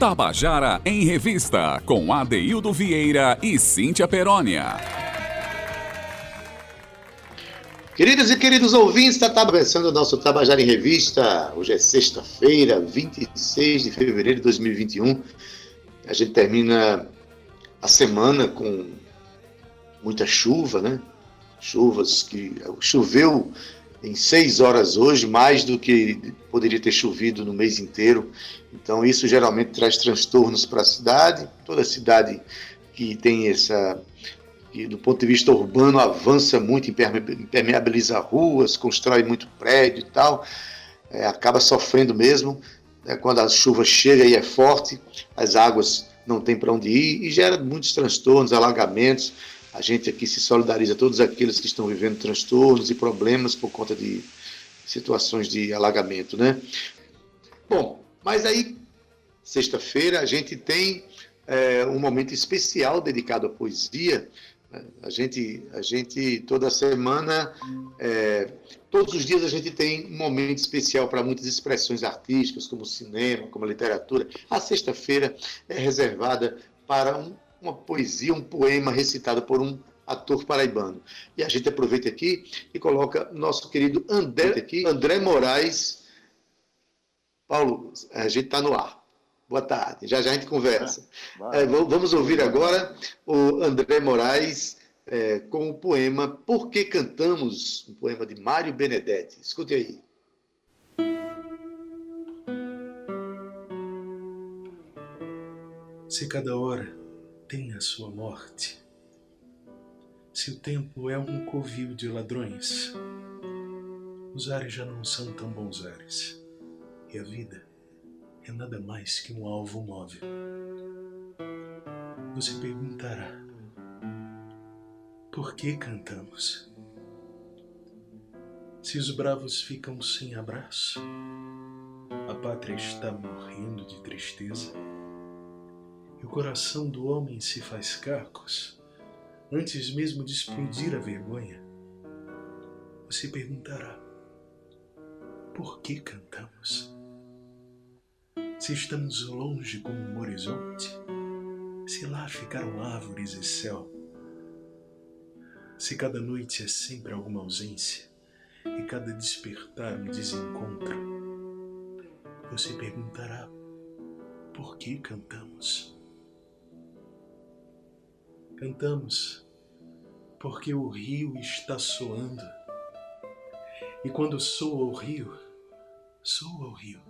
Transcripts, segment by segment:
Tabajara em Revista, com Adeildo Vieira e Cíntia Perónia. Queridos e queridos ouvintes, está começando o nosso Tabajara em Revista. Hoje é sexta-feira, 26 de fevereiro de 2021. A gente termina a semana com muita chuva, né? Chuvas que choveu em seis horas hoje, mais do que poderia ter chovido no mês inteiro. Então, isso geralmente traz transtornos para a cidade. Toda cidade que tem essa, que do ponto de vista urbano, avança muito, impermeabiliza ruas, constrói muito prédio e tal, é, acaba sofrendo mesmo. Né, quando a chuva chega e é forte, as águas não têm para onde ir e gera muitos transtornos, alagamentos. A gente aqui se solidariza a todos aqueles que estão vivendo transtornos e problemas por conta de situações de alagamento, né? Bom, mas aí, sexta-feira, a gente tem é, um momento especial dedicado à poesia. A gente, a gente toda semana, é, todos os dias a gente tem um momento especial para muitas expressões artísticas, como cinema, como literatura. A sexta-feira é reservada para um uma poesia, um poema recitado por um ator paraibano. E a gente aproveita aqui e coloca nosso querido André, aqui, André Moraes. Paulo, a gente está no ar. Boa tarde, já já a gente conversa. É, vamos ouvir agora o André Moraes é, com o poema Por que Cantamos? Um poema de Mário Benedetti. Escute aí. Se cada hora tem a sua morte. Se o tempo é um covil de ladrões, os ares já não são tão bons ares, e a vida é nada mais que um alvo móvel. Você perguntará: por que cantamos? Se os bravos ficam sem abraço, a pátria está morrendo de tristeza e o coração do homem se faz cacos, antes mesmo de explodir a vergonha, você perguntará: por que cantamos? Se estamos longe como um horizonte, se lá ficaram árvores e céu, se cada noite é sempre alguma ausência e cada despertar um desencontro, você perguntará: por que cantamos? Cantamos porque o rio está soando. E quando soa o rio, soa o rio.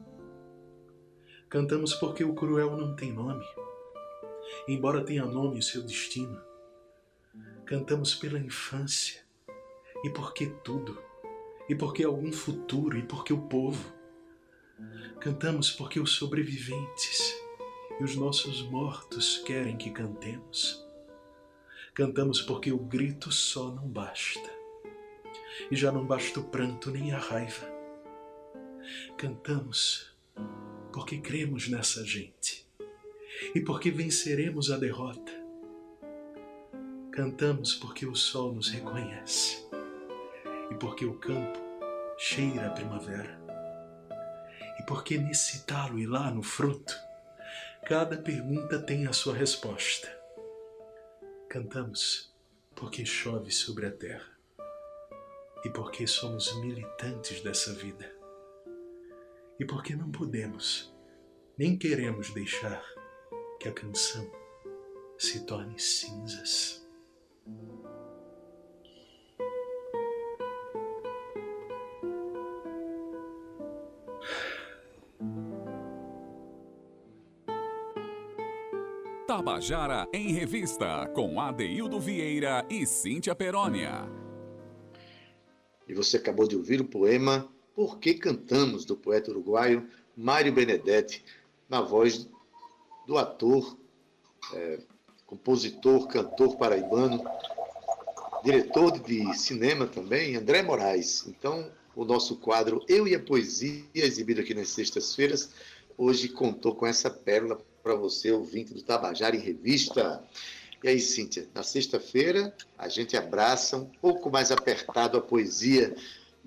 Cantamos porque o cruel não tem nome, embora tenha nome o seu destino. Cantamos pela infância, e porque tudo, e porque algum futuro, e porque o povo. Cantamos porque os sobreviventes e os nossos mortos querem que cantemos. Cantamos porque o grito só não basta. E já não basta o pranto nem a raiva. Cantamos porque cremos nessa gente e porque venceremos a derrota. Cantamos porque o sol nos reconhece e porque o campo cheira a primavera. E porque nesse talo e lá no fruto, cada pergunta tem a sua resposta. Cantamos porque chove sobre a terra e porque somos militantes dessa vida e porque não podemos nem queremos deixar que a canção se torne cinzas. Tabajara em Revista, com Adeildo Vieira e Cíntia Perónia. E você acabou de ouvir o poema Por que Cantamos, do poeta uruguaio Mário Benedetti, na voz do ator, é, compositor, cantor paraibano, diretor de cinema também, André Moraes. Então, o nosso quadro Eu e a Poesia, exibido aqui nas sextas-feiras, hoje contou com essa pérola para você, ouvinte do Tabajara em Revista. E aí, Cíntia, na sexta-feira a gente abraça um pouco mais apertado a poesia,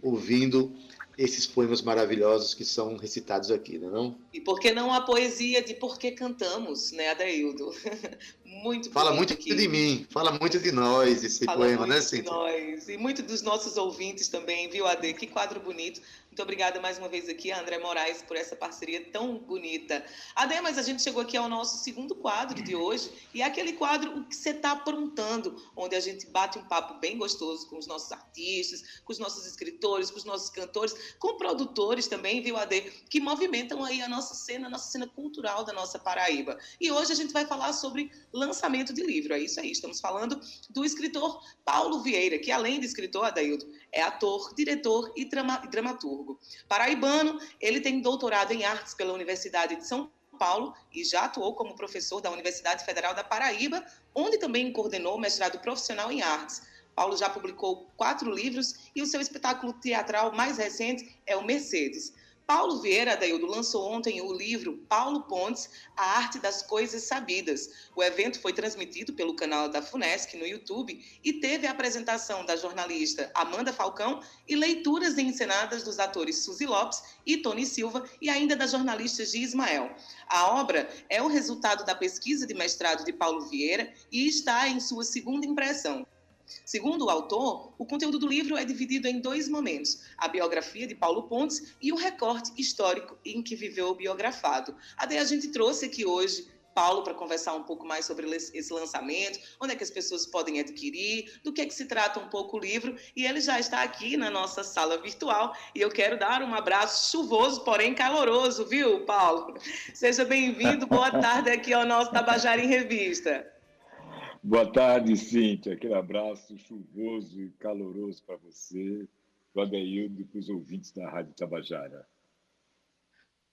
ouvindo esses poemas maravilhosos que são recitados aqui, não é não? E por que não a poesia de Por que Cantamos, né, Adaildo? muito Fala muito aqui. de mim, fala muito de nós esse fala poema, né, Cíntia? nós, e muito dos nossos ouvintes também, viu, Ade? Que quadro bonito. Muito obrigada mais uma vez aqui André Moraes por essa parceria tão bonita. Ade, mas a gente chegou aqui ao nosso segundo quadro de hoje, e é aquele quadro O que você está aprontando, onde a gente bate um papo bem gostoso com os nossos artistas, com os nossos escritores, com os nossos cantores, com produtores também, viu, Ade, que movimentam aí a nossa cena, a nossa cena cultural da nossa Paraíba. E hoje a gente vai falar sobre lançamento de livro. É isso aí, estamos falando do escritor Paulo Vieira, que além de escritor, Adaildo, é ator, diretor e dramaturgo. Paraibano, ele tem doutorado em artes pela Universidade de São Paulo e já atuou como professor da Universidade Federal da Paraíba, onde também coordenou mestrado profissional em artes. Paulo já publicou quatro livros e o seu espetáculo teatral mais recente é o Mercedes. Paulo Vieira Daildo lançou ontem o livro Paulo Pontes, A Arte das Coisas Sabidas. O evento foi transmitido pelo canal da FUNESC no YouTube e teve a apresentação da jornalista Amanda Falcão e leituras encenadas dos atores Suzy Lopes e Tony Silva e ainda da jornalista Gia Ismael. A obra é o resultado da pesquisa de mestrado de Paulo Vieira e está em sua segunda impressão. Segundo o autor, o conteúdo do livro é dividido em dois momentos: a biografia de Paulo Pontes e o recorte histórico em que viveu o biografado. Até a gente trouxe aqui hoje Paulo para conversar um pouco mais sobre esse lançamento, onde é que as pessoas podem adquirir, do que é que se trata um pouco o livro, e ele já está aqui na nossa sala virtual, e eu quero dar um abraço chuvoso, porém caloroso, viu, Paulo? Seja bem-vindo, boa tarde aqui ao nosso Tabajara em Revista. Boa tarde, Cíntia. Aquele abraço chuvoso e caloroso para você, para o Adeildo e para os ouvintes da Rádio Tabajara.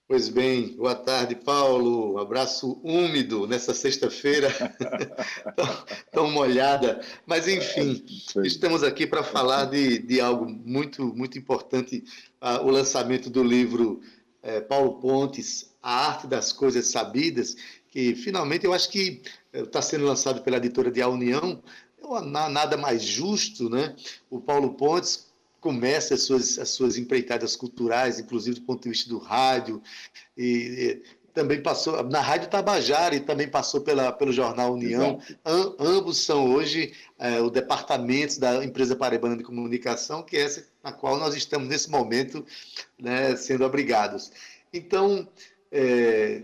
Pois bem, boa tarde, Paulo. Um abraço úmido nessa sexta-feira, tão, tão, molhada. Mas, enfim, estamos aqui para falar de, de algo muito, muito importante: uh, o lançamento do livro uh, Paulo Pontes, A Arte das Coisas Sabidas, que finalmente eu acho que está sendo lançado pela editora de A União, nada mais justo, né? O Paulo Pontes começa as suas, as suas empreitadas culturais, inclusive do ponto de vista do rádio, e, e também passou na Rádio Tabajara e também passou pela, pelo Jornal União. Am, ambos são hoje é, o departamento da empresa paraibana de comunicação, que é essa na qual nós estamos nesse momento né, sendo abrigados. Então, é,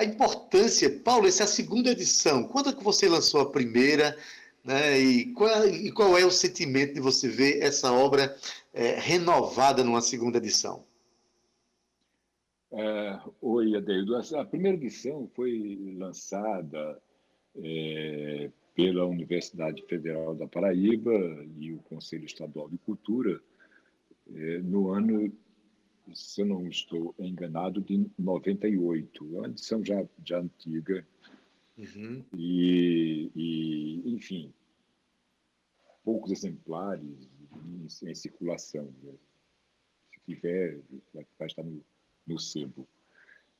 a importância, Paulo, essa é a segunda edição. Quando é que você lançou a primeira? Né? E, qual, e qual é o sentimento de você ver essa obra é, renovada numa segunda edição? É, oi, Adeildo. A primeira edição foi lançada é, pela Universidade Federal da Paraíba e o Conselho Estadual de Cultura é, no ano se não estou enganado, de 98. É uma edição já, já antiga. Uhum. E, e, enfim, poucos exemplares em, em circulação. Né? Se tiver, vai, vai estar no, no sebo.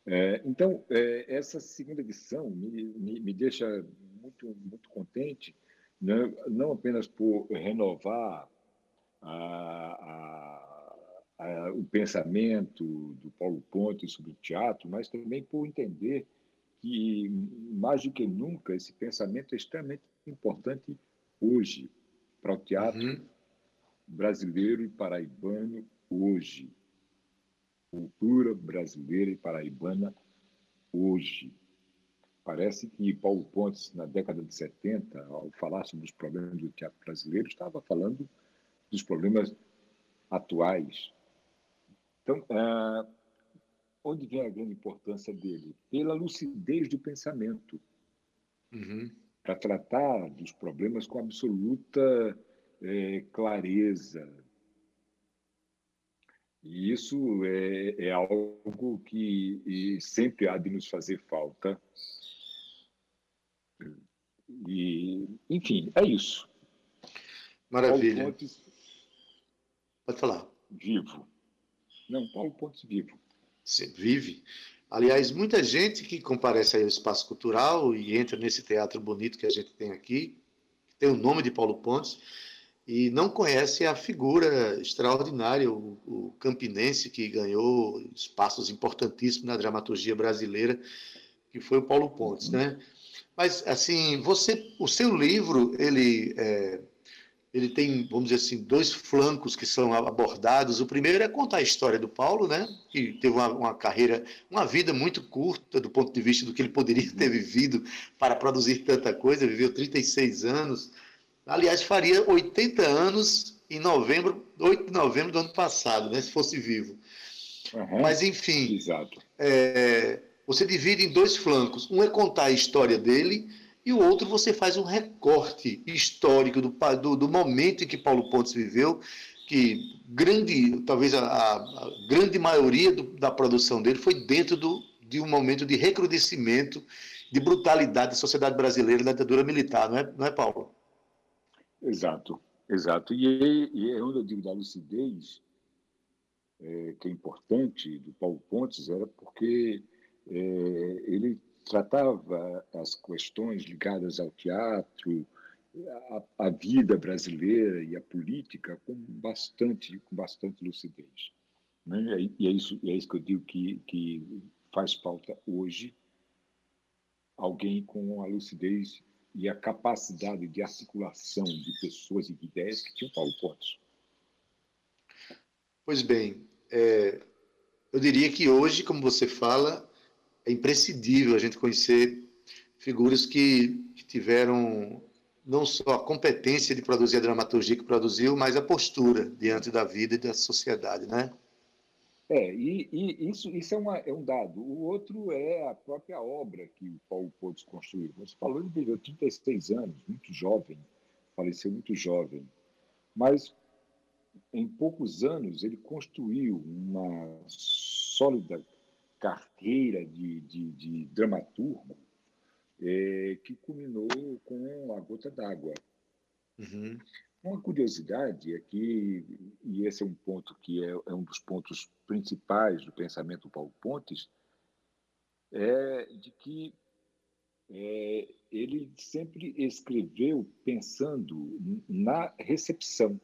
É, então, é, essa segunda edição me, me, me, deixa muito, muito contente, né? não apenas por renovar a, a o pensamento do Paulo Ponte sobre o teatro, mas também por entender que, mais do que nunca, esse pensamento é extremamente importante hoje para o teatro uhum. brasileiro e paraibano hoje. Cultura brasileira e paraibana hoje. Parece que Paulo Pontes, na década de 70, ao falar sobre os problemas do teatro brasileiro, estava falando dos problemas atuais então, ah, onde vem a grande importância dele? Pela lucidez do pensamento. Uhum. Para tratar dos problemas com absoluta é, clareza. E isso é, é algo que sempre há de nos fazer falta. E, enfim, é isso. Maravilha. Pontes, Pode falar. Vivo. Não, Paulo Pontes vivo. vive. Aliás, muita gente que comparece ao espaço cultural e entra nesse teatro bonito que a gente tem aqui, tem o nome de Paulo Pontes, e não conhece a figura extraordinária, o, o campinense que ganhou espaços importantíssimos na dramaturgia brasileira, que foi o Paulo Pontes, né? Mas assim, você, o seu livro, ele é, ele tem, vamos dizer assim, dois flancos que são abordados. O primeiro é contar a história do Paulo, né? Que teve uma, uma, carreira, uma vida muito curta do ponto de vista do que ele poderia ter vivido para produzir tanta coisa. Viveu 36 anos, Aliás, faria 80 anos em novembro, 8 de novembro do ano passado, né, se fosse vivo. Uhum. Mas, enfim, é, você divide em dois flancos. Um é contar a história dele e o outro você faz um recorte histórico do, do, do momento em que Paulo Pontes viveu, que grande, talvez a, a grande maioria do, da produção dele foi dentro do, de um momento de recrudescimento, de brutalidade da sociedade brasileira na ditadura militar, não é, não é Paulo? Exato, exato. E, e é onde eu digo da lucidez, é, que é importante, do Paulo Pontes, era porque é, ele tratava as questões ligadas ao teatro, a, vida brasileira e a política com bastante, com bastante lucidez. Né? E, é isso, é isso que eu digo que, que faz falta hoje alguém com a lucidez e a capacidade de articulação de pessoas e de ideias que tinha Paulo Pontes. Pois bem, é, eu diria que hoje, como você fala, é imprescindível a gente conhecer figuras que, que tiveram não só a competência de produzir a dramaturgia que produziu, mas a postura diante da vida e da sociedade, né? É, e, e isso, isso é, uma, é, um dado. O outro é a própria obra que o Paulo Pontes construiu. Você falou, ele viveu 36 anos, muito jovem, faleceu muito jovem. Mas, em poucos anos, ele construiu uma sólida carreira de, de, de dramaturgo é, que culminou com A Gota d'Água. Uhum. Uma curiosidade é que, e esse é um ponto que é, é um dos pontos principais do pensamento do Paulo Pontes, é de que é, ele sempre escreveu pensando na recepção.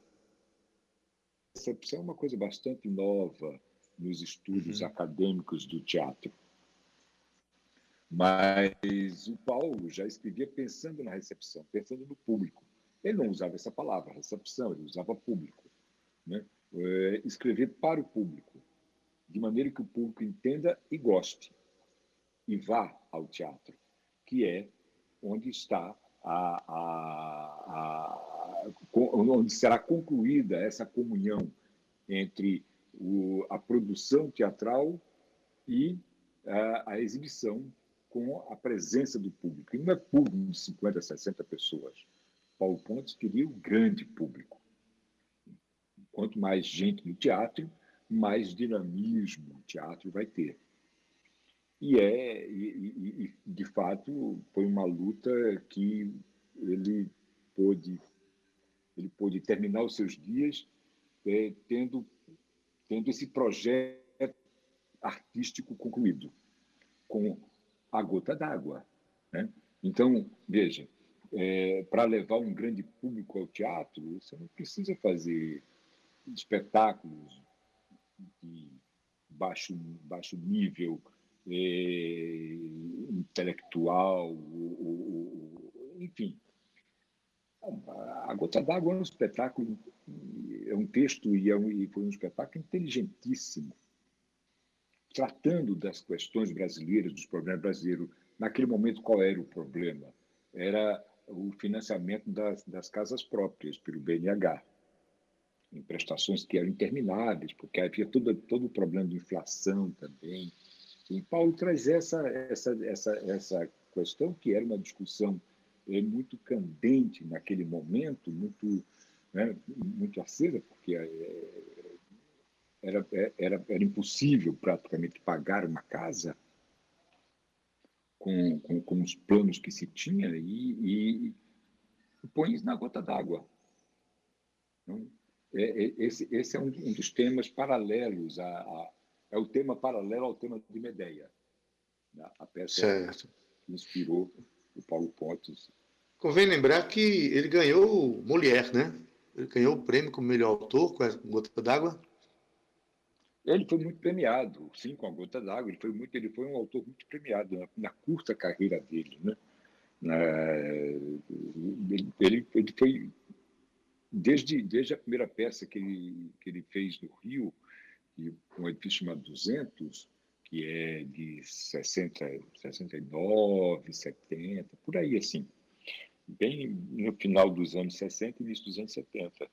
A recepção é uma coisa bastante nova nos estudos uhum. acadêmicos do teatro. Mas o Paulo já escrevia pensando na recepção, pensando no público. Ele não usava essa palavra, recepção, ele usava público. Né? É, escrever para o público, de maneira que o público entenda e goste, e vá ao teatro, que é onde está a, a, a, onde será concluída essa comunhão entre o, a produção teatral e a, a, exibição com a presença do público. E não é público de 50, 60 pessoas. Paulo Pontes queria o grande público. Quanto mais gente no teatro, mais dinamismo o teatro vai ter. E é, e, e, de fato, foi uma luta que ele pôde, ele pôde terminar os seus dias é, tendo, tendo esse projeto artístico concluído, com a gota d'água. Né? Então, veja, é, para levar um grande público ao teatro, você não precisa fazer espetáculos de baixo, baixo nível é, intelectual, ou, ou, enfim. A Gota d'Água é um espetáculo, é um texto e, é um, e foi um espetáculo inteligentíssimo, tratando das questões brasileiras, dos problemas brasileiros. Naquele momento, qual era o problema? Era o financiamento das, das casas próprias pelo BNH, em prestações que eram intermináveis, porque havia todo, todo o problema de inflação também. E Paulo traz essa, essa, essa, essa questão, que era uma discussão é, muito candente naquele momento, muito, né, muito acesa, porque é, era, era, era impossível praticamente pagar uma casa com, com, com os planos que se tinha e, e põe isso na gota d'água. Então, é, é, esse, esse é um, um, dos temas paralelos, a, a, é o tema paralelo ao tema de Medeia, né? a peça certo. que inspirou o Paulo Pontes. Convém lembrar que ele ganhou mulher, né? Ganhou o prêmio como melhor autor com a Gota d'Água? Ele foi muito premiado, sim, com a Gota d'Água. Ele foi muito, ele foi um autor muito premiado na, na curta carreira dele, né? Na, ele, ele, ele, foi desde desde a primeira peça que ele que ele fez no Rio, um edifício chamado 200, que é de 60, 69, 70, por aí assim, bem no final dos anos 60 e início dos anos 70.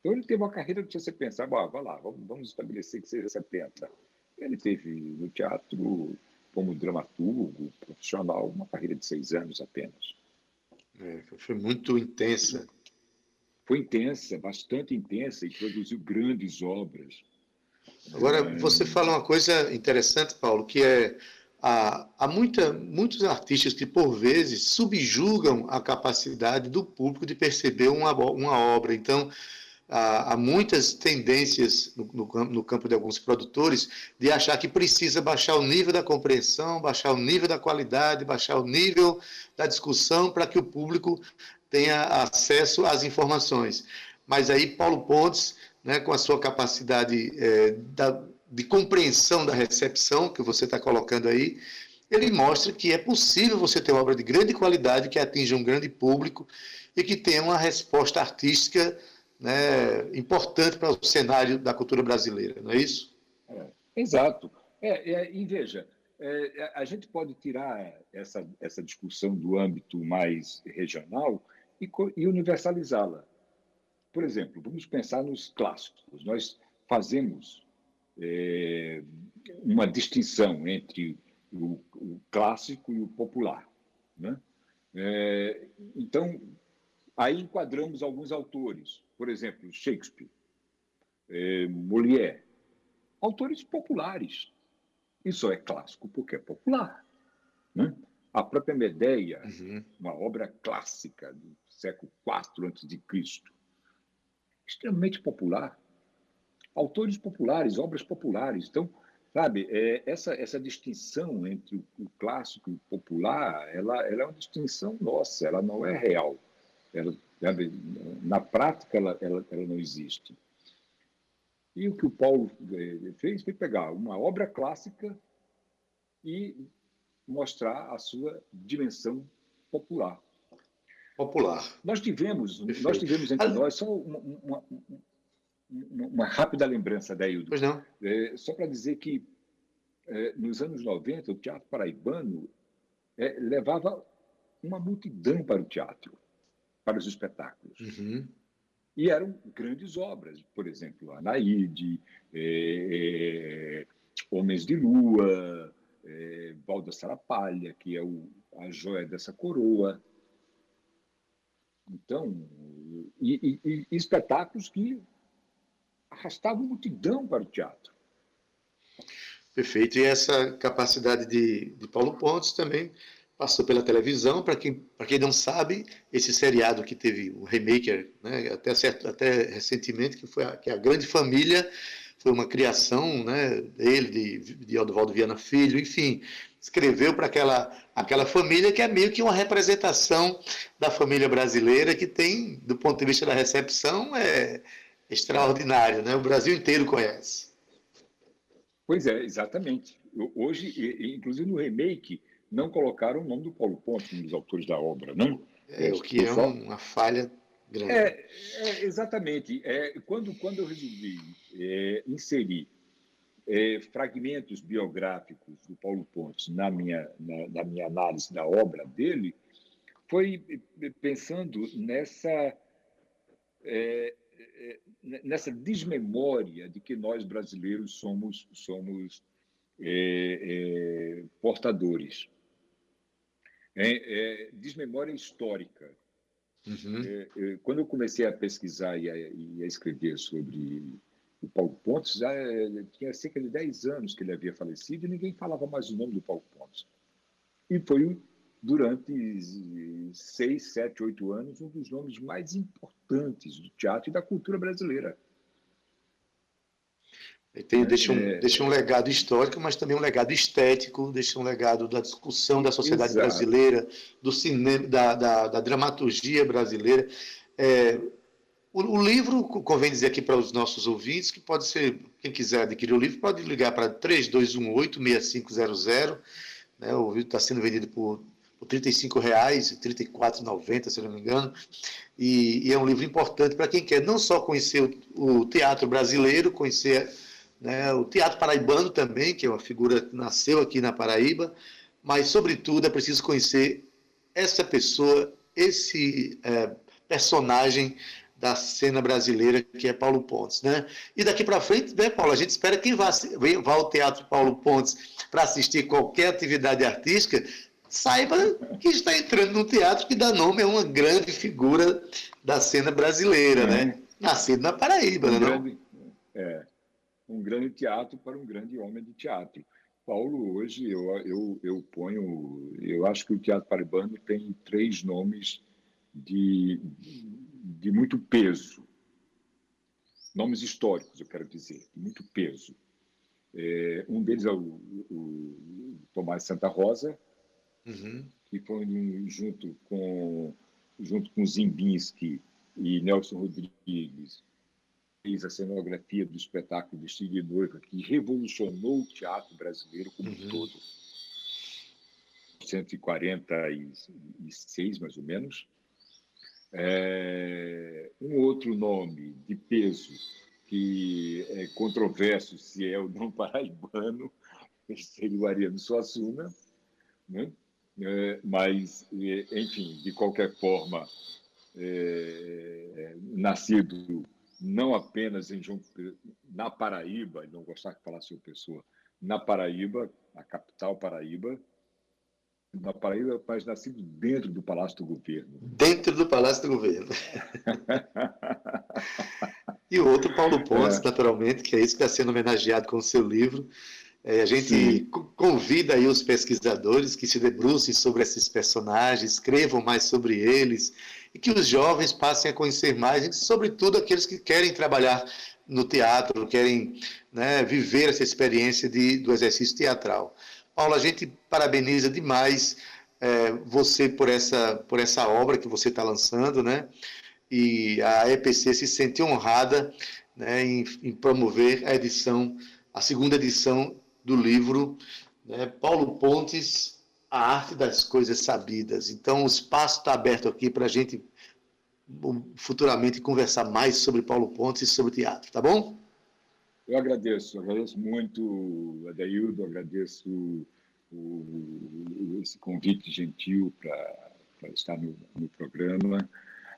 Então ele teve uma carreira que você pensava, ah, vai lá, vamos, vamos estabelecer que seja 70. Ele teve no teatro como dramaturgo profissional uma carreira de seis anos apenas. É, foi muito intensa. Foi intensa, bastante intensa, e produziu grandes obras. Agora, é... você fala uma coisa interessante, Paulo, que é há, há muita, muitos artistas que, por vezes, subjugam a capacidade do público de perceber uma, uma obra. Então, há, muitas tendências no, no, campo de alguns produtores de achar que precisa baixar o nível da compreensão, baixar o nível da qualidade, baixar o nível da discussão para que o público tenha acesso às informações. Mas aí Paulo Pontes, né, com a sua capacidade é, da, de compreensão da recepção que você está colocando aí, ele mostra que é possível você ter uma obra de grande qualidade que atinja um grande público e que tenha uma resposta artística né, importante para o cenário da cultura brasileira, não é isso? É, exato. É, é, e veja, é, a gente pode tirar essa, essa discussão do âmbito mais regional e, e universalizá-la. Por exemplo, vamos pensar nos clássicos. Nós fazemos é, uma distinção entre o, o, clássico e o popular. Né? É, então, aí enquadramos alguns autores por exemplo, Shakespeare, é, Molière, autores populares. Isso é clássico porque é popular. Né? A própria Medeia, uhum. uma obra clássica do século IV a.C., extremamente popular. Autores populares, obras populares. Então, sabe, é, essa, essa distinção entre o, o clássico e o popular, ela, ela é uma distinção nossa, ela não é real. Ela Sabe? Na prática, ela, ela, ela não existe. E o que o Paulo eh, fez foi pegar uma obra clássica e mostrar a sua dimensão popular. Popular. Nós tivemos, nós tivemos entre nós só uma, uma, uma, rápida lembrança, Deildo. Pois não. É, só para dizer que é, nos anos 90 o Teatro Paraibano é, levava uma multidão para o teatro para os espetáculos. Uhum. E eram grandes obras, por exemplo, Anaíde, é, é, Homens de Lua, é, Valda Sarapalha, que é o, a joia dessa coroa. Então, e, e, e espetáculos que arrastavam multidão para o teatro. Perfeito. E essa capacidade de, de Paulo Pontes também passou pela televisão. Para quem, quem não sabe, esse seriado que teve o remake, né, até, certo, até recentemente, que foi a, que é a Grande Família, foi uma criação né, dele, de, de Viana Filho, enfim, escreveu para aquela, aquela família que é meio que uma representação da família brasileira, que tem, do ponto de vista da recepção, é extraordinário, né? o Brasil inteiro conhece. Pois é, exatamente. Hoje, inclusive no remake, não colocaram o nome do Paulo Ponte, um dos autores da obra, não? É, o que é uma falha grande. É, é exatamente. É, quando, quando eu resolvi é, inserir é, fragmentos biográficos do Paulo Pontes na minha, na, na, minha análise da obra dele, foi pensando nessa, é, é, nessa desmemória de que nós brasileiros somos, somos é, é, portadores é, é desmemória histórica. Uhum. É, é, quando eu comecei a pesquisar e a, e a escrever sobre o Paulo Pontes, já é, tinha cerca de 10 anos que ele havia falecido e ninguém falava mais o nome do Paulo Pontes. E foi durante seis, sete, oito anos um dos nomes mais importantes do teatro e da cultura brasileira. Tem, deixa, um, é... deixa um legado histórico, mas também um legado estético, deixa um legado da discussão da sociedade Exato. brasileira, do cinema, da, da, da, dramaturgia brasileira. É, o, o, livro, convém dizer aqui para os nossos ouvintes, que pode ser, quem quiser adquirir o livro, pode ligar para 3218-6500. Né, o livro está sendo vendido por, por R$ 35,00, R$ 34,90, se não me engano. E, e, é um livro importante para quem quer não só conhecer o, o teatro brasileiro, conhecer né, o teatro paraibano também, que é uma figura que nasceu aqui na Paraíba, mas, sobretudo, é preciso conhecer essa pessoa, esse é, personagem da cena brasileira, que é Paulo Pontes. Né? E daqui para frente, né, Paulo, a gente espera que vá, vá ao Teatro Paulo Pontes para assistir qualquer atividade artística, saiba que está entrando no teatro que dá nome a uma grande figura da cena brasileira, é. né? Nascido na Paraíba, um né? Grande, é, um grande teatro para um grande homem de teatro. Paulo, hoje eu, eu, eu ponho, eu acho que o teatro paraibano tem três nomes de, de muito peso. Nomes históricos, eu quero dizer, de muito peso. É, um deles é o, o Tomás Santa Rosa, uhum. que foi junto com junto com Zimbinski e Nelson Rodrigues, fez a cenografia do espetáculo Vestido de Noiva, que revolucionou o teatro brasileiro como uhum. um todo. 146, mais ou menos. É, um outro nome de peso que é controverso se é ou não paraibano seria o Ariano Suassuna, né? É, mas, é, enfim, de qualquer forma, é, nascido não apenas em João, na Paraíba, não gostar que falasse uma pessoa, na Paraíba, a capital Paraíba, na Paraíba, mas nascido dentro do Palácio do Governo. Dentro do Palácio do Governo. e o outro, Paulo Pontes, é. naturalmente, que é isso que está sendo homenageado com o seu livro. É, a gente Sim. convida aí os pesquisadores que se debrucem sobre esses personagens, escrevam mais sobre eles, e que os jovens passem a conhecer mais, e sobretudo aqueles que querem trabalhar no teatro, querem né, viver essa experiência de, do exercício teatral. Paulo, a gente parabeniza demais é, você por essa, por essa obra que você está lançando, né? E a EPC se sente honrada né, em, em promover a edição, a segunda edição do livro né, Paulo Pontes, A Arte das Coisas Sabidas. Então, o espaço está aberto aqui para a gente futuramente conversar mais sobre Paulo Pontes e sobre teatro, tá bom? Eu agradeço, agradeço muito, Adaildo, agradeço o, o, esse convite gentil para estar no, no programa.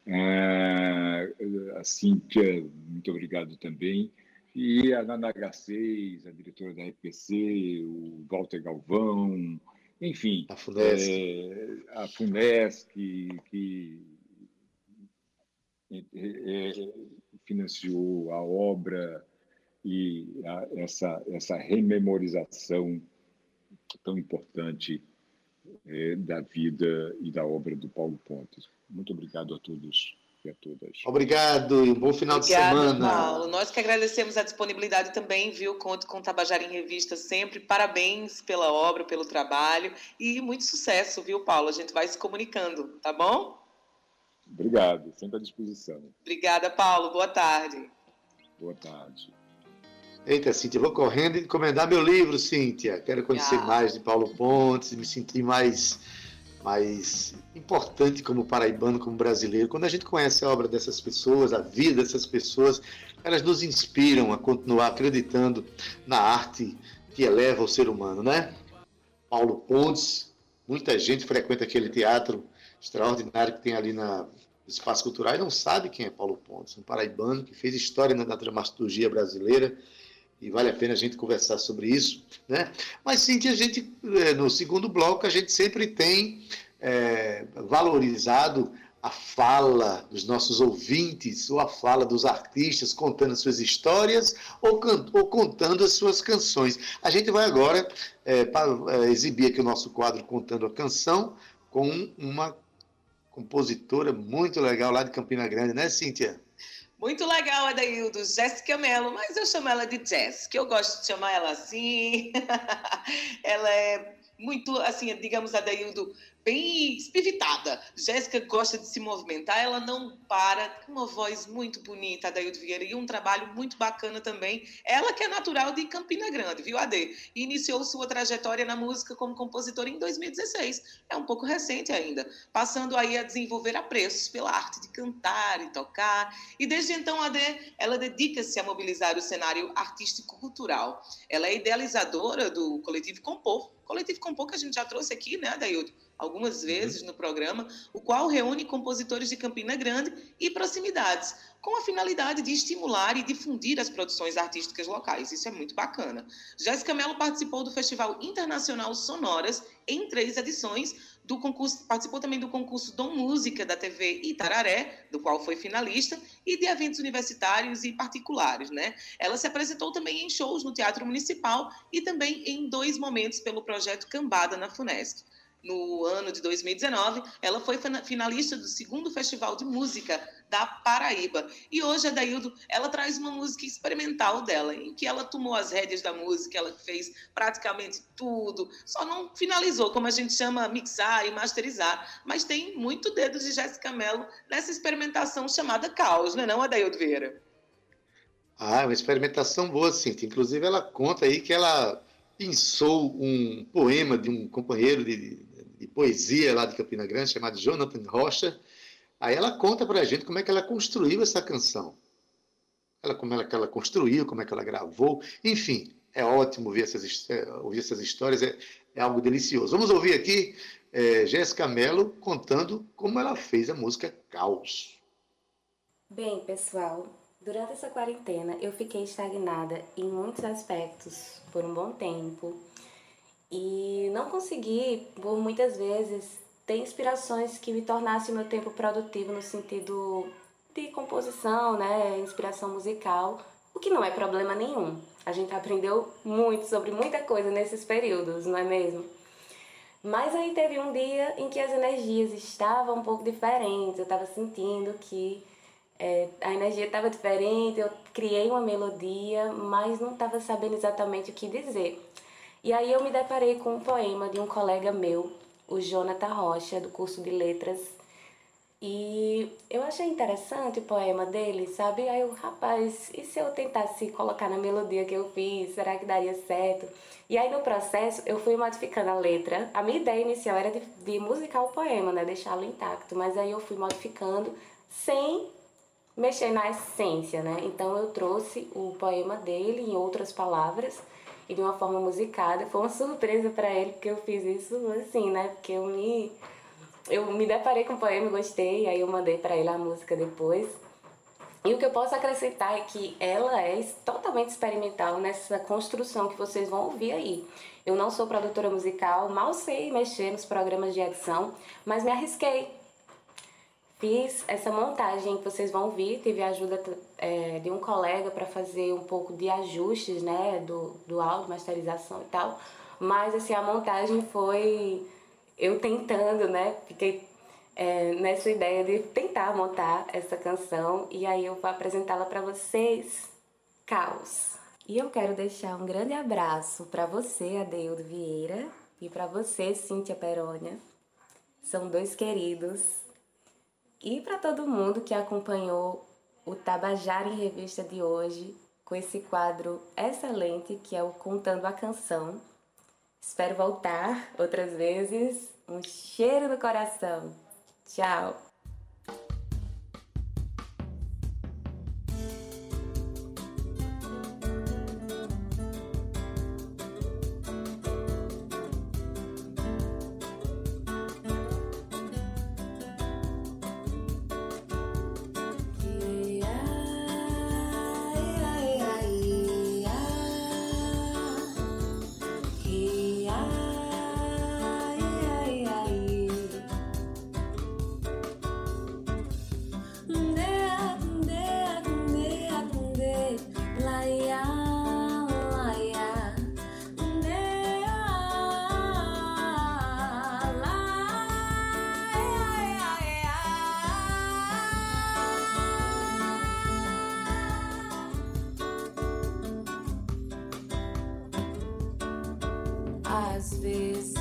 É, a Cíntia, muito obrigado também. E a Nana H6, a diretora da RPC, o Walter Galvão, enfim. A FUNESC. É, a FUNESC, que, que é, é, financiou a obra e a, essa, essa rememorização tão importante é, da vida e da obra do Paulo Pontes. Muito obrigado a todos e a todas. Obrigado e um bom final Obrigado, de semana. Paulo. Nós que agradecemos a disponibilidade também, viu? Conto com Tabajara em Revista sempre. Parabéns pela obra, pelo trabalho e muito sucesso, viu, Paulo? A gente vai se comunicando, tá bom? Obrigado, sempre à disposição. Obrigada, Paulo. Boa tarde. Boa tarde. Eita, Cíntia, vou correndo encomendar meu livro, Cíntia. Quero conhecer ah. mais de Paulo Pontes, me sentir mais, mais importante como paraibano, como brasileiro. Quando a gente conhece a obra dessas pessoas, a vida dessas pessoas, elas nos inspiram a continuar acreditando na arte que eleva o ser humano, né? Paulo Pontes, muita gente frequenta aquele teatro extraordinário que tem ali na Espaço Cultural e não sabe quem é Paulo Pontes, um paraibano que fez história na dramaturgia brasileira e vale a pena a gente conversar sobre isso, né? Mas sim a gente, é, no segundo bloco, a gente sempre tem é, valorizado a fala dos nossos ouvintes, ou a fala dos artistas contando suas histórias ou, ou contando as suas canções. A gente vai agora é, é, exibir aqui o nosso quadro Contando a Canção com uma compositora muito legal lá de Campina Grande, né, Cíntia? Muito legal, Adaildo, Jéssica Mello, mas eu chamo ela de que eu gosto de chamar ela assim. ela é muito, assim, digamos, Adaildo, bem espivitada. Jéssica gosta de se movimentar, ela não para, com uma voz muito bonita, Adaildo Vieira, e um trabalho muito bacana também. Ela que é natural de Campina Grande, viu, Ade? E iniciou sua trajetória na música como compositora em 2016. É um pouco recente ainda, passando aí a desenvolver apreços pela arte de cantar e tocar. E desde então, Ade, ela dedica-se a mobilizar o cenário artístico-cultural. Ela é idealizadora do coletivo Compor, coletivo Compor que a gente já trouxe aqui, né, Adaildo? Algumas uhum. vezes no programa, o qual reúne compositores de Campina Grande e proximidades, com a finalidade de estimular e difundir as produções artísticas locais. Isso é muito bacana. Jéssica Mello participou do Festival Internacional Sonoras em três edições, do concurso, participou também do concurso Dom Música da TV Itararé, do qual foi finalista, e de eventos universitários e particulares, né? Ela se apresentou também em shows no Teatro Municipal e também em dois momentos pelo projeto Cambada na Funesc no ano de 2019, ela foi finalista do segundo Festival de Música da Paraíba. E hoje a Daildo, ela traz uma música experimental dela, em que ela tomou as rédeas da música, ela fez praticamente tudo, só não finalizou, como a gente chama, mixar e masterizar, mas tem muito dedo de Jéssica Mello nessa experimentação chamada Caos, não é não, Adaildo Vieira? Ah, uma experimentação boa, sim. Inclusive, ela conta aí que ela pensou um poema de um companheiro de, de poesia lá de Campina Grande, chamado Jonathan Rocha. Aí ela conta para a gente como é que ela construiu essa canção. Ela, como ela, que ela construiu, como é que ela gravou. Enfim, é ótimo ouvir essas, é, ouvir essas histórias, é, é algo delicioso. Vamos ouvir aqui é, Jéssica Mello contando como ela fez a música Caos. Bem, pessoal, durante essa quarentena eu fiquei estagnada em muitos aspectos por um bom tempo e não consegui, por muitas vezes, ter inspirações que me tornassem meu tempo produtivo no sentido de composição, né, inspiração musical, o que não é problema nenhum. A gente aprendeu muito sobre muita coisa nesses períodos, não é mesmo? Mas aí teve um dia em que as energias estavam um pouco diferentes, eu estava sentindo que é, a energia estava diferente, eu criei uma melodia, mas não estava sabendo exatamente o que dizer. E aí eu me deparei com um poema de um colega meu, o Jonathan Rocha, do curso de letras. E eu achei interessante o poema dele, sabe? Aí eu, rapaz, e se eu tentasse colocar na melodia que eu fiz, será que daria certo? E aí no processo eu fui modificando a letra. A minha ideia inicial era de, de musicar o poema, né? Deixá-lo intacto. Mas aí eu fui modificando sem mexer na essência, né? Então eu trouxe o poema dele em outras palavras e de uma forma musicada. Foi uma surpresa para ele, porque eu fiz isso assim, né? Porque eu me eu me deparei com o poema, gostei, aí eu mandei para ele a música depois. E o que eu posso acrescentar é que ela é totalmente experimental nessa construção que vocês vão ouvir aí. Eu não sou produtora musical, mal sei mexer nos programas de edição, mas me arrisquei Fiz essa montagem que vocês vão ver, tive a ajuda é, de um colega para fazer um pouco de ajustes, né, do, do áudio, masterização e tal. Mas, assim, a montagem foi eu tentando, né, fiquei é, nessa ideia de tentar montar essa canção e aí eu vou apresentá-la para vocês, Caos. E eu quero deixar um grande abraço para você, Adeudo Vieira, e para você, Cíntia Perônia. São dois queridos e para todo mundo que acompanhou o Tabajara em Revista de hoje, com esse quadro excelente que é o Contando a Canção. Espero voltar outras vezes. Um cheiro no coração. Tchau! Às vezes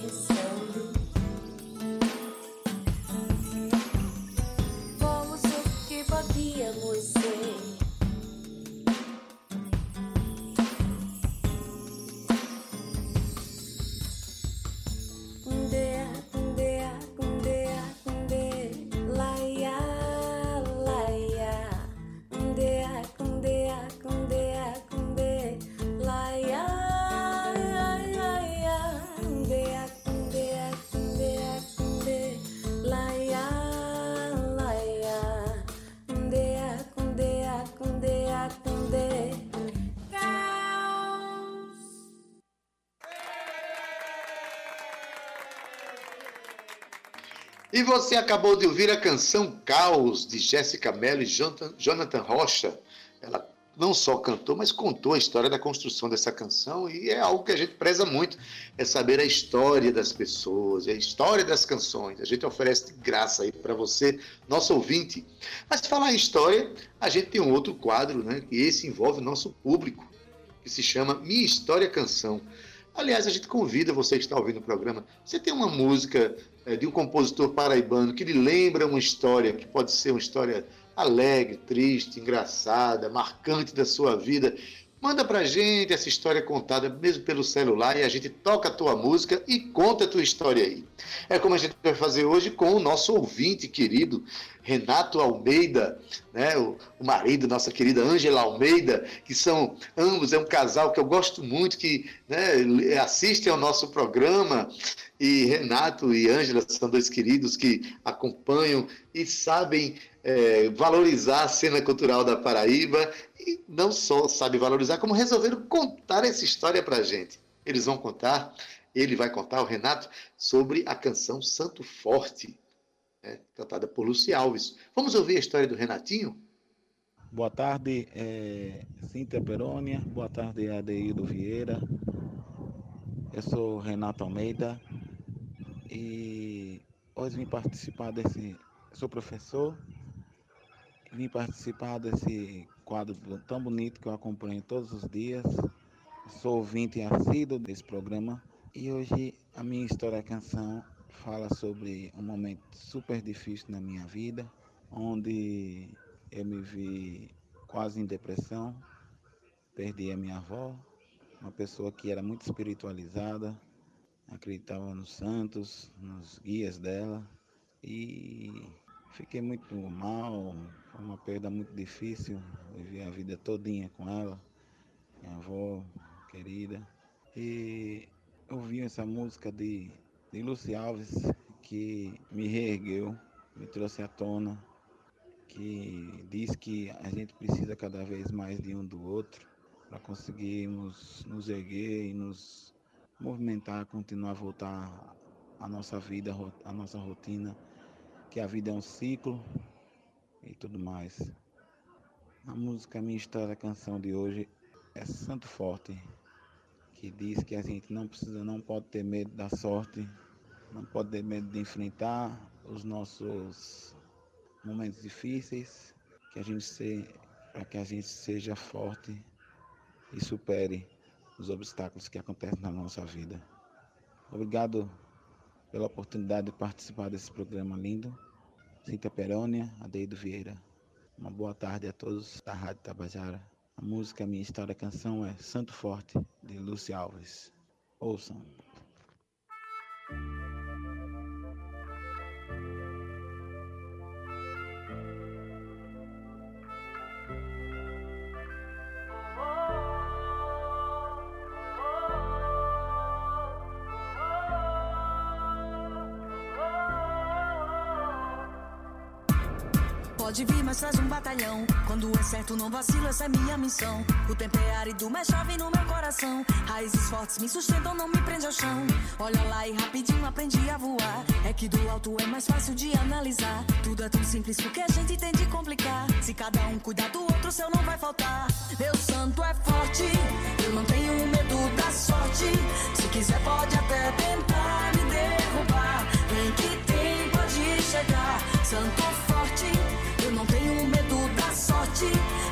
days. E você acabou de ouvir a canção Caos, de Jéssica Mello e Jonathan Rocha. Ela não só cantou, mas contou a história da construção dessa canção e é algo que a gente preza muito, é saber a história das pessoas, a história das canções. A gente oferece de graça aí para você, nosso ouvinte. Mas falar em história, a gente tem um outro quadro, né, e esse envolve o nosso público, que se chama Minha História Canção. Aliás, a gente convida você que está ouvindo o programa. Você tem uma música é, de um compositor paraibano que lhe lembra uma história, que pode ser uma história alegre, triste, engraçada, marcante da sua vida. Manda pra gente essa história contada mesmo pelo celular e a gente toca a tua música e conta a tua história aí. É como a gente vai fazer hoje com o nosso ouvinte querido, Renato Almeida, né, o, o marido, nossa querida Ângela Almeida, que são ambos, é um casal que eu gosto muito, que né, assistem ao nosso programa e Renato e Ângela são dois queridos que acompanham e sabem é, valorizar a cena cultural da Paraíba e não só sabem valorizar, como resolveram contar essa história para a gente. Eles vão contar, ele vai contar, o Renato, sobre a canção Santo Forte, né, cantada por Luci Alves. Vamos ouvir a história do Renatinho? Boa tarde, é, Cíntia Perônia. Boa tarde, Adeildo Vieira. Eu sou Renato Almeida, e hoje vim participar desse. Sou professor, vim participar desse quadro tão bonito que eu acompanho todos os dias. Sou ouvinte assíduo desse programa e hoje a minha história canção fala sobre um momento super difícil na minha vida, onde eu me vi quase em depressão, perdi a minha avó, uma pessoa que era muito espiritualizada, acreditava nos santos, nos guias dela e fiquei muito mal, foi uma perda muito difícil, vivi a vida todinha com ela, minha avó querida. E ouvi essa música de, de Luci Alves que me reergueu, me trouxe à tona, que diz que a gente precisa cada vez mais de um do outro para conseguirmos nos erguer e nos movimentar, continuar a voltar à nossa vida, à nossa rotina, que a vida é um ciclo e tudo mais. A música Minha História, a canção de hoje, é Santo Forte, que diz que a gente não precisa, não pode ter medo da sorte, não pode ter medo de enfrentar os nossos momentos difíceis, que a gente se, para que a gente seja forte e supere os obstáculos que acontecem na nossa vida. Obrigado pela oportunidade de participar desse programa lindo. Cíntia Perônia, Adeido Vieira. Uma boa tarde a todos da Rádio Tabajara. A música Minha História Canção é Santo Forte, de Lúcia Alves. Ouçam. Batalhão. Quando é certo, não vacila, essa é minha missão. O tempo é árido, mas chove no meu coração. Raízes fortes me sustentam, não me prende ao chão. Olha lá e rapidinho aprendi a voar. É que do alto é mais fácil de analisar. Tudo é tão simples porque a gente tem de complicar. Se cada um cuidar do outro, seu não vai faltar. Meu santo é forte, eu não tenho medo da sorte. Se quiser, pode até tentar me derrubar. Vem que tem, pode chegar. Santo da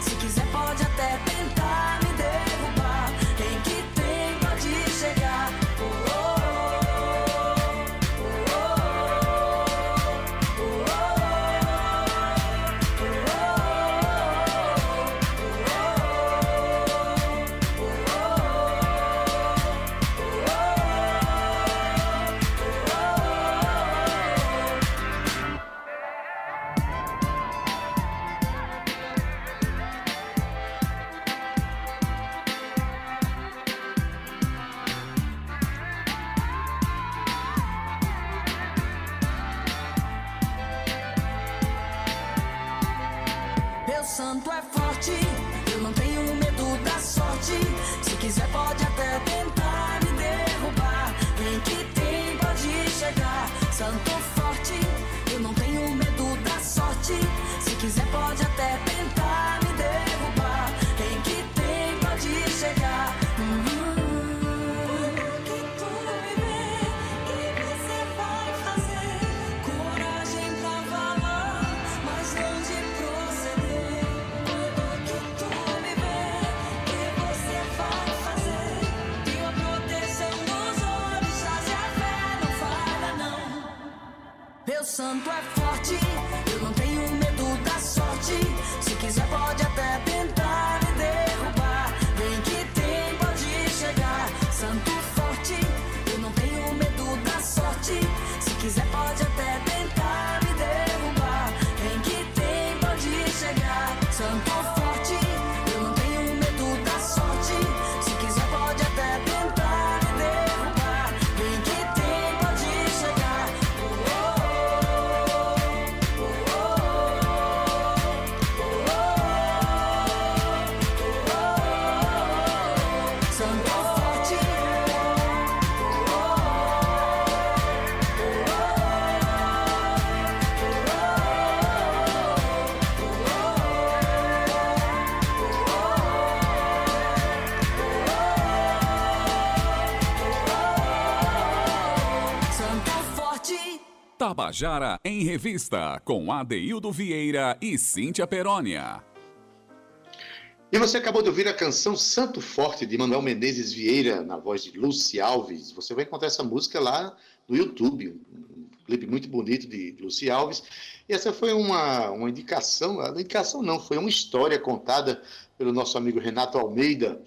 Tabajara em Revista, com Adeildo Vieira e Cíntia Perónia. E você acabou de ouvir a canção Santo Forte, de Manuel Menezes Vieira, na voz de Luci Alves. Você vai encontrar essa música lá no YouTube, um clipe muito bonito de Luci Alves. E essa foi uma, uma indicação, a indicação não, foi uma história contada pelo nosso amigo Renato Almeida,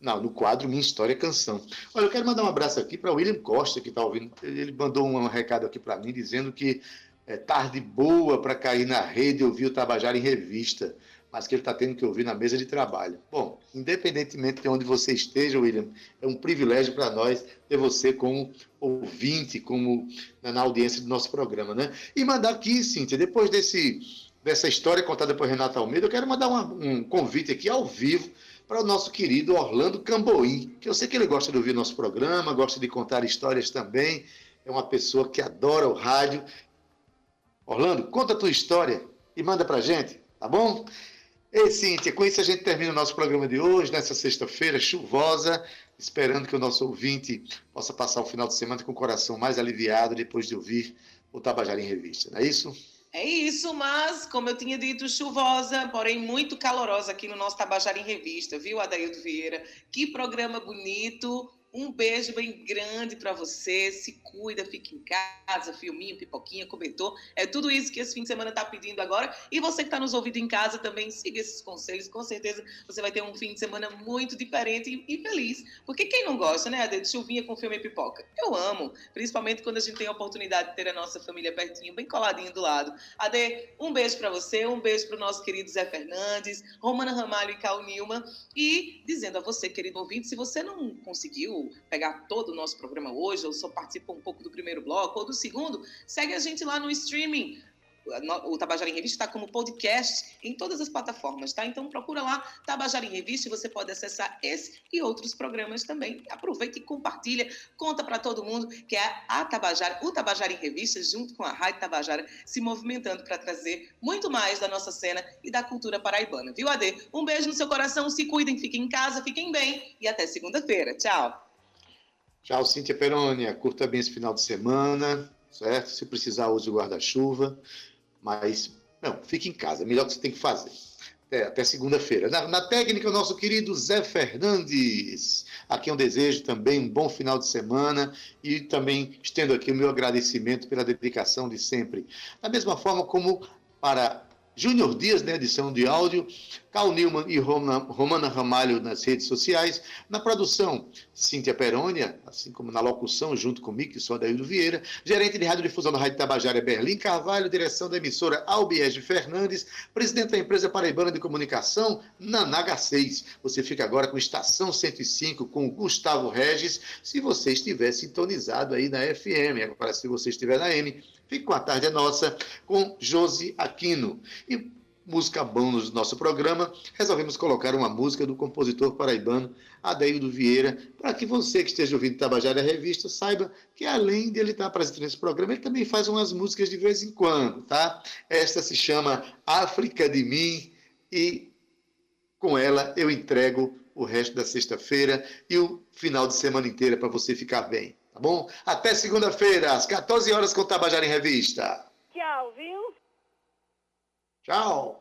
não, no quadro Minha História Canção. Olha, eu quero mandar um abraço aqui para o William Costa, que está ouvindo. Ele mandou um recado aqui para mim dizendo que é tarde boa para cair na rede e ouvir o Tabajara em revista, mas que ele está tendo que ouvir na mesa de trabalho. Bom, independentemente de onde você esteja, William, é um privilégio para nós ter você como ouvinte, como na audiência do nosso programa, né? E mandar aqui, Cíntia, depois desse, dessa história contada por Renato Almeida, eu quero mandar uma, um convite aqui ao vivo para o nosso querido Orlando Camboim, que eu sei que ele gosta de ouvir nosso programa, gosta de contar histórias também, é uma pessoa que adora o rádio. Orlando, conta a tua história e manda para gente, tá bom? Ei, Cíntia, com isso a gente termina o nosso programa de hoje, nessa sexta-feira chuvosa, esperando que o nosso ouvinte possa passar o final de semana com o coração mais aliviado depois de ouvir o Tabajara em Revista, não é isso? É isso, mas, como eu tinha dito, chuvosa, porém muito calorosa aqui no nosso Tabajara em Revista, viu, Adaildo Vieira? Que programa bonito, um beijo bem grande para você. Se cuida, fique em casa, filminho, pipoquinha, cobertor. É tudo isso que esse fim de semana está pedindo agora. E você que está nos ouvindo em casa também, siga esses conselhos. Com certeza você vai ter um fim de semana muito diferente e, feliz. Porque quem não gosta, né, de chuvinha com filme e pipoca? Eu amo. Principalmente quando a gente tem a oportunidade de ter a nossa família pertinho, bem coladinho do lado. Ade, um beijo para você, um beijo para o nosso querido Zé Fernandes, Romana Ramalho e Cal Nilma. E dizendo a você, querido ouvinte, se você não conseguiu pegar todo o nosso programa hoje, ou só participa um pouco do primeiro bloco ou do segundo, segue a gente lá no streaming. O Tabajara em Revista está como podcast em todas as plataformas, tá? Então procura lá Tabajara em Revista e você pode acessar esse e outros programas também. Aproveita e compartilha, conta para todo mundo que é a Tabajara, o Tabajara em Revista, junto com a Rádio Tabajara, se movimentando para trazer muito mais da nossa cena e da cultura paraibana. Viu, Ade? Um beijo no seu coração, se cuidem, fiquem em casa, fiquem bem e até segunda-feira. Tchau! Tchau, Cíntia Perônia. Curta bem esse final de semana, certo? Se precisar, use o guarda-chuva. Mas, não, fique em casa. É melhor que você tem que fazer. Até, segunda-feira. Na, na, técnica, o nosso querido Zé Fernandes. Aqui eu desejo também um bom final de semana e também estendo aqui o meu agradecimento pela dedicação de sempre. Da mesma forma como para Júnior Dias na edição de áudio, Cal Newman e Romana Ramalho nas redes sociais, na produção, Cíntia Perônia, assim como na locução, junto comigo, que sou Adaildo Vieira, gerente de radiodifusão da Rádio Tabajara, Berlim Carvalho, direção da emissora Albiege Fernandes, presidente da empresa Paraibana de Comunicação, Nanaga 6. Você fica agora com Estação 105, com Gustavo Regis, se você estiver sintonizado aí na FM. Agora, se você estiver na M, Fique com a tarde é nossa com Josi Aquino. E música bônus do nosso programa, resolvemos colocar uma música do compositor paraibano Adeildo Vieira, para que você que esteja ouvindo Tabajara Revista saiba que além de ele estar presente nesse programa, ele também faz umas músicas de vez em quando, tá? Esta se chama África de Mim e com ela eu entrego o resto da sexta-feira e o final de semana inteira para você ficar bem. Tá bom? Até segunda-feira, às 14 horas com Tabajara em Revista. Tchau.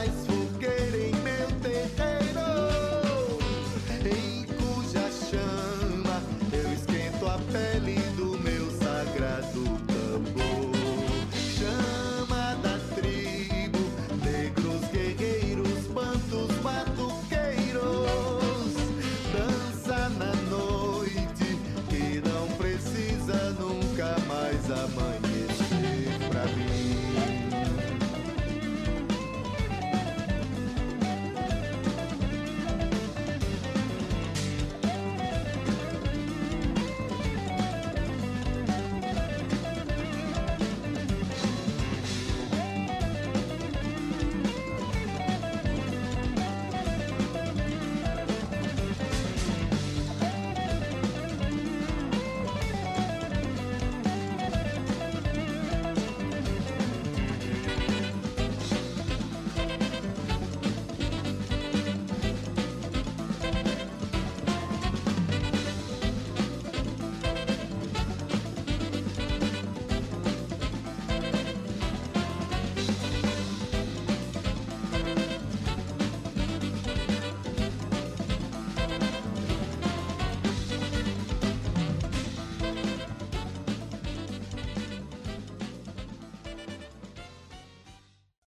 Mais